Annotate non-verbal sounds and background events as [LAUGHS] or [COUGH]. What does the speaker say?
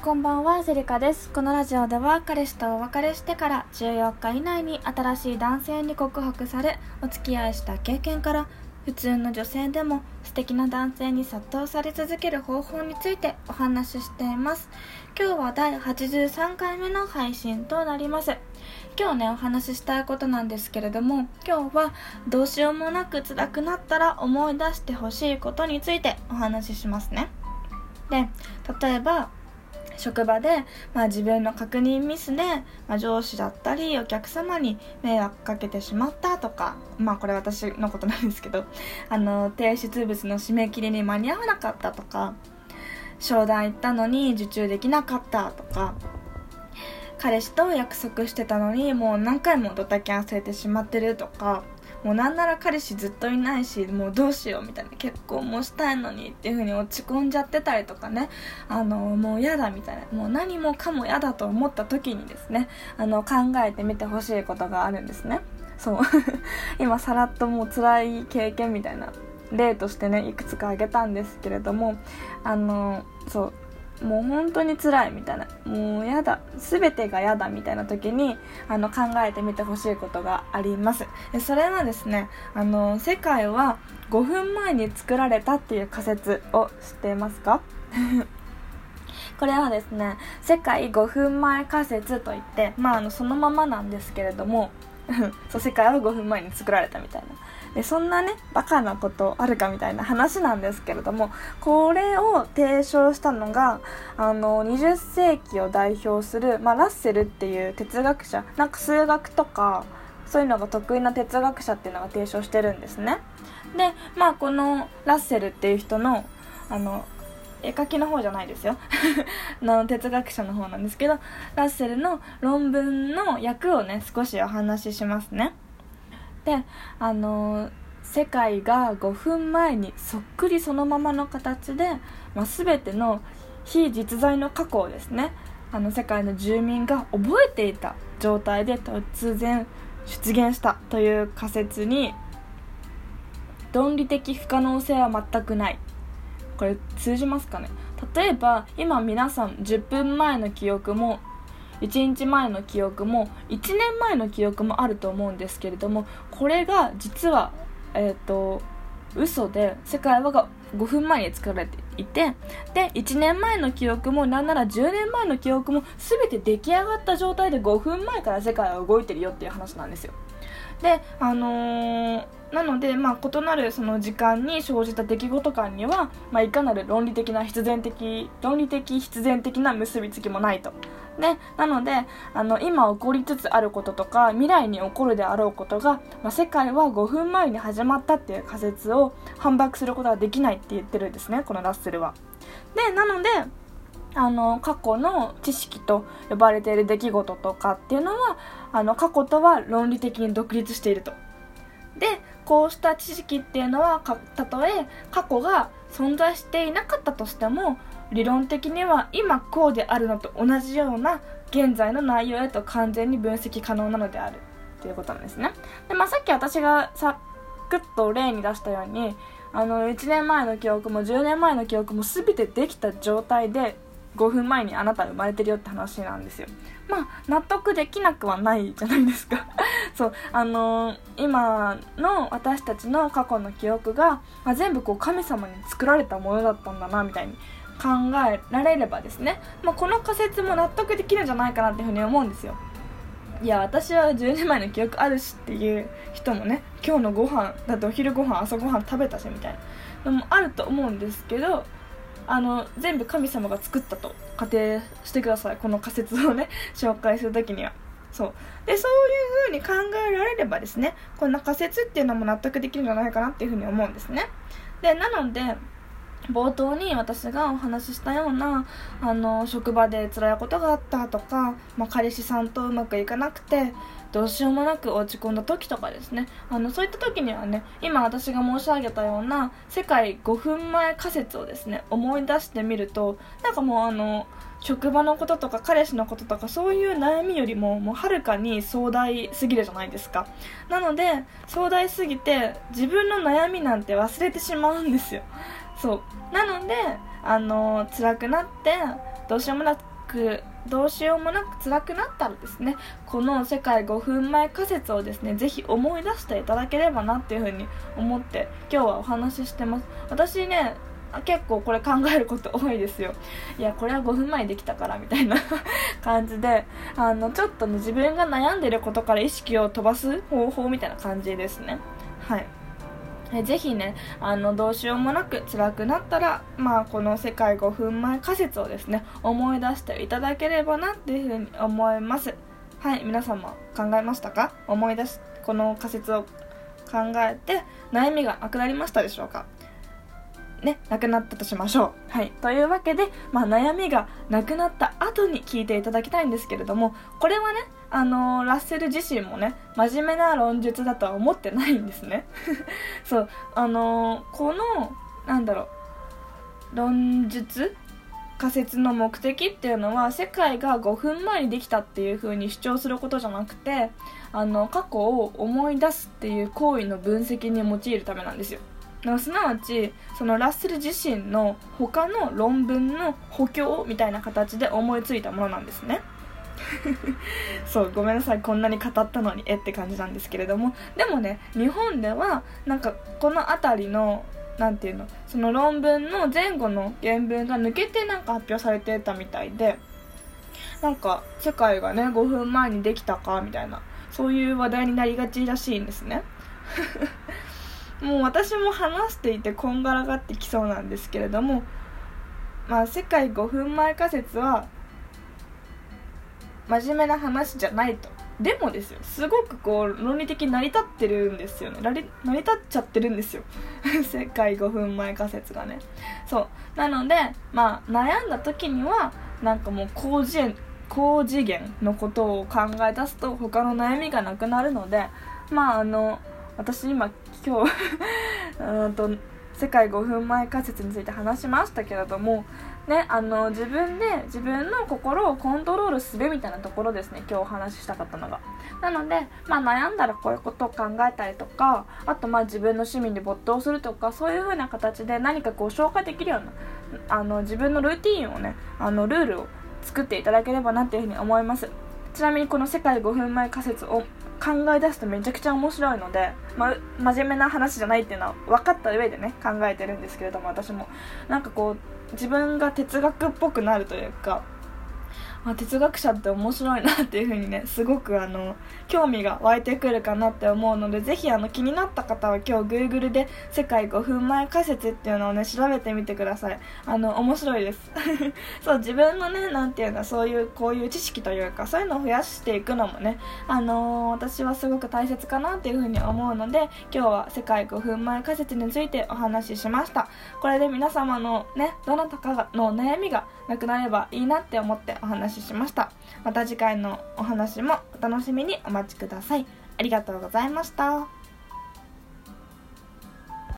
こんばんはセリカです。このラジオでは彼氏とお別れしてから14日以内に新しい男性に告白されお付き合いした経験から普通の女性でも素敵な男性に殺到され続ける方法についてお話ししています。今日は第83回目の配信となります。今日ねお話ししたいことなんですけれども今日はどうしようもなく辛くなったら思い出してほしいことについてお話ししますね。で例えば職場で、まあ、自分の確認ミスで、まあ、上司だったりお客様に迷惑かけてしまったとかまあこれ私のことなんですけど [LAUGHS] あの提出物の締め切りに間に合わなかったとか商談行ったのに受注できなかったとか彼氏と約束してたのにもう何回もドタキャンされてしまってるとかもうなんなら彼氏ずっといないしもうどうしようみたいな結婚もしたいのにっていう風に落ち込んじゃってたりとかね。あのもう嫌だみたいな。もう何もかも嫌だと思った時にですね。あの考えてみてほしいことがあるんですね。そう。[LAUGHS] 今さらっともう辛い経験みたいな例としてねいくつか挙げたんですけれども。あのそう。もう本当に辛いみたいな。もうやだ。全てが嫌だみたいな時にあの考えてみてほしいことがあります。でそれはですねあの世界は5分前に作られたっていう仮説を知っていますか？[LAUGHS] これはですね世界5分前仮説といって、まあ、あのそのままなんですけれども [LAUGHS] そう世界は5分前に作られたみたいな。でそんなねバカなことあるかみたいな話なんですけれどもこれを提唱したのがあの20世紀を代表する、まあ、ラッセルっていう哲学者なんか数学とかそういうのが得意な哲学者っていうのが提唱してるんですね。でまあこのラッセルっていう人のあの絵描きの方じゃないですよ。[LAUGHS] の哲学者の方なんですけどラッセルの論文の役をね少しお話ししますね。であの世界が5分前にそっくりそのままの形で、まあ、全ての非実在の過去をですねあの世界の住民が覚えていた状態で突然出現したという仮説に論理的不可能性は全くない。これ通じますかね？例えば今皆さん10分前の記憶も1日前の記憶も1年前の記憶もあると思うんですけれどもこれが実はえっ、ー、と嘘で世界はが5分前に作られていてで1年前の記憶もなんなら10年前の記憶も全て出来上がった状態で5分前から世界は動いてるよっていう話なんですよ。であのー、なので、まあ、異なるその時間に生じた出来事感には、まあ、いかなる論理的な必然的論理的必然的な結びつきもないとでなのであの今起こりつつあることとか未来に起こるであろうことが、まあ、世界は5分前に始まったっていう仮説を反駁することはできないって言ってるんですねこのラッセルは。でなのであの過去の知識と呼ばれている出来事とかっていうのはあの過去とは論理的に独立していると。でこうした知識っていうのはたとえ過去が存在していなかったとしても理論的には今こうであるのと同じような現在の内容へと完全に分析可能なのであるということなんですねで、まあ、さっき私がさくっと例に出したようにあの1年前の記憶も10年前の記憶も全てできた状態で5分前にあなた生まれてるよって話なんですよ。まあ納得できなくはないじゃないですか。[LAUGHS] そう。あのー、今の私たちの過去の記憶が、まあ、全部こう神様に作られたものだったんだなみたいに考えられればですね、まあ、この仮説も納得できるんじゃないかなっていうふうに思うんですよ。いや私は10年前の記憶あるしっていう人もね今日のご飯だってお昼ご飯朝ご飯食べたしみたいなのもあると思うんですけどあの全部神様が作ったと仮定してください。この仮説をね [LAUGHS] 紹介する時には。そう。でそういう風に考えられればですねこんな仮説っていうのも納得できるんじゃないかなっていうふうに思うんですね。でなので冒頭に私がお話ししたようなあの職場で辛いことがあったとか、まあ、彼氏さんとうまくいかなくてどうしようもなく落ち込んだ時とかですね。あのそういった時にはね今私が申し上げたような世界5分前仮説をですね思い出してみるとなんかもうあの職場のこととか彼氏のこととかそういう悩みよりももうはるかに壮大すぎるじゃないですか。なので壮大すぎて自分の悩みなんて忘れてしまうんですよ。そう。なのであの辛くなってどうしようもなくどうしようもなく辛くなったらですねこの世界5分前仮説をですねぜひ思い出していただければなっていうふうに思って今日はお話ししてます。私ね結構これ考えること多いですよ。いやこれは5分前できたからみたいな [LAUGHS] 感じであのちょっとね自分が悩んでることから意識を飛ばす方法みたいな感じですね。はい。ぜひねあのどうしようもなく辛くなったら、まあ、この世界5分前仮説をですね思い出していただければなっていうふうに思います。はい皆様考えましたか？思い出しこの仮説を考えて悩みがなくなりましたでしょうか？ね、なくなったとしましょう。はい。というわけで、まあ、悩みがなくなった後に聞いていただきたいんですけれども、これはね、あのー、ラッセル自身もね、真面目な論述だとは思ってないんですね。[LAUGHS] そう、あのー、この、なんだろう、論述仮説の目的っていうのは世界が5分前にできたっていう風に主張することじゃなくてあの過去を思い出すっていう行為の分析に用いるためなんですよすなわちそのラッセル自身の他の論文の補強みたいな形で思いついたものなんですね。[LAUGHS] そうごめんなさい。こんなに語ったのにえって感じなんですけれども。でもね日本ではなんかこの辺りの何ていうのその論文の前後の原文が抜けてなんか発表されてたみたいでなんか世界がね5分前にできたかみたいなそういう話題になりがちらしいんですね。もう私も話していてこんがらがってきそうなんですけれどもまあ世界5分前仮説は真面目な話じゃないと。でもですよすごくこう論理的に成り立ってるんですよね。成り立っちゃってるんですよ。[LAUGHS] 世界5分前仮説がね。そう。なのでまあ悩んだ時にはなんかもう高次元高次元のことを考え出すと他の悩みがなくなるのでまああの私今今日 [LAUGHS] うんと世界5分前仮説について話しましたけれどもね、あの自分で自分の心をコントロールするみたいなところですね今日お話ししたかったのが。なので、まあ、悩んだらこういうことを考えたりとかあとまあ自分の趣味に没頭するとかそういう風な形で何かこう消化できるようなあの自分のルーティンをねあのルールを作っていただければなっていうふうに思います。ちなみにこの世界5分前仮説を考え出すとめちゃくちゃ面白いので、ま、真面目な話じゃないっていうのは分かった上でね考えてるんですけれども私も。なんかこう自分が哲学っぽくなるというかあ哲学者って面白いなっていう風にねすごくあの興味が湧いてくるかなって思うのでぜひあの気になった方は今日 Google で「世界5分前仮説」っていうのをね調べてみてください。あの面白いです。[LAUGHS] そう自分のねなんていうのそういうこういう知識というかそういうのを増やしていくのもねあのー、私はすごく大切かなっていう風に思うので今日は世界5分前仮説についてお話ししました。これで皆様のねどなたかの悩みがなくなればいいなって思ってお話ししました。また次回のお話もお楽しみにお待ちください。ありがとうございました。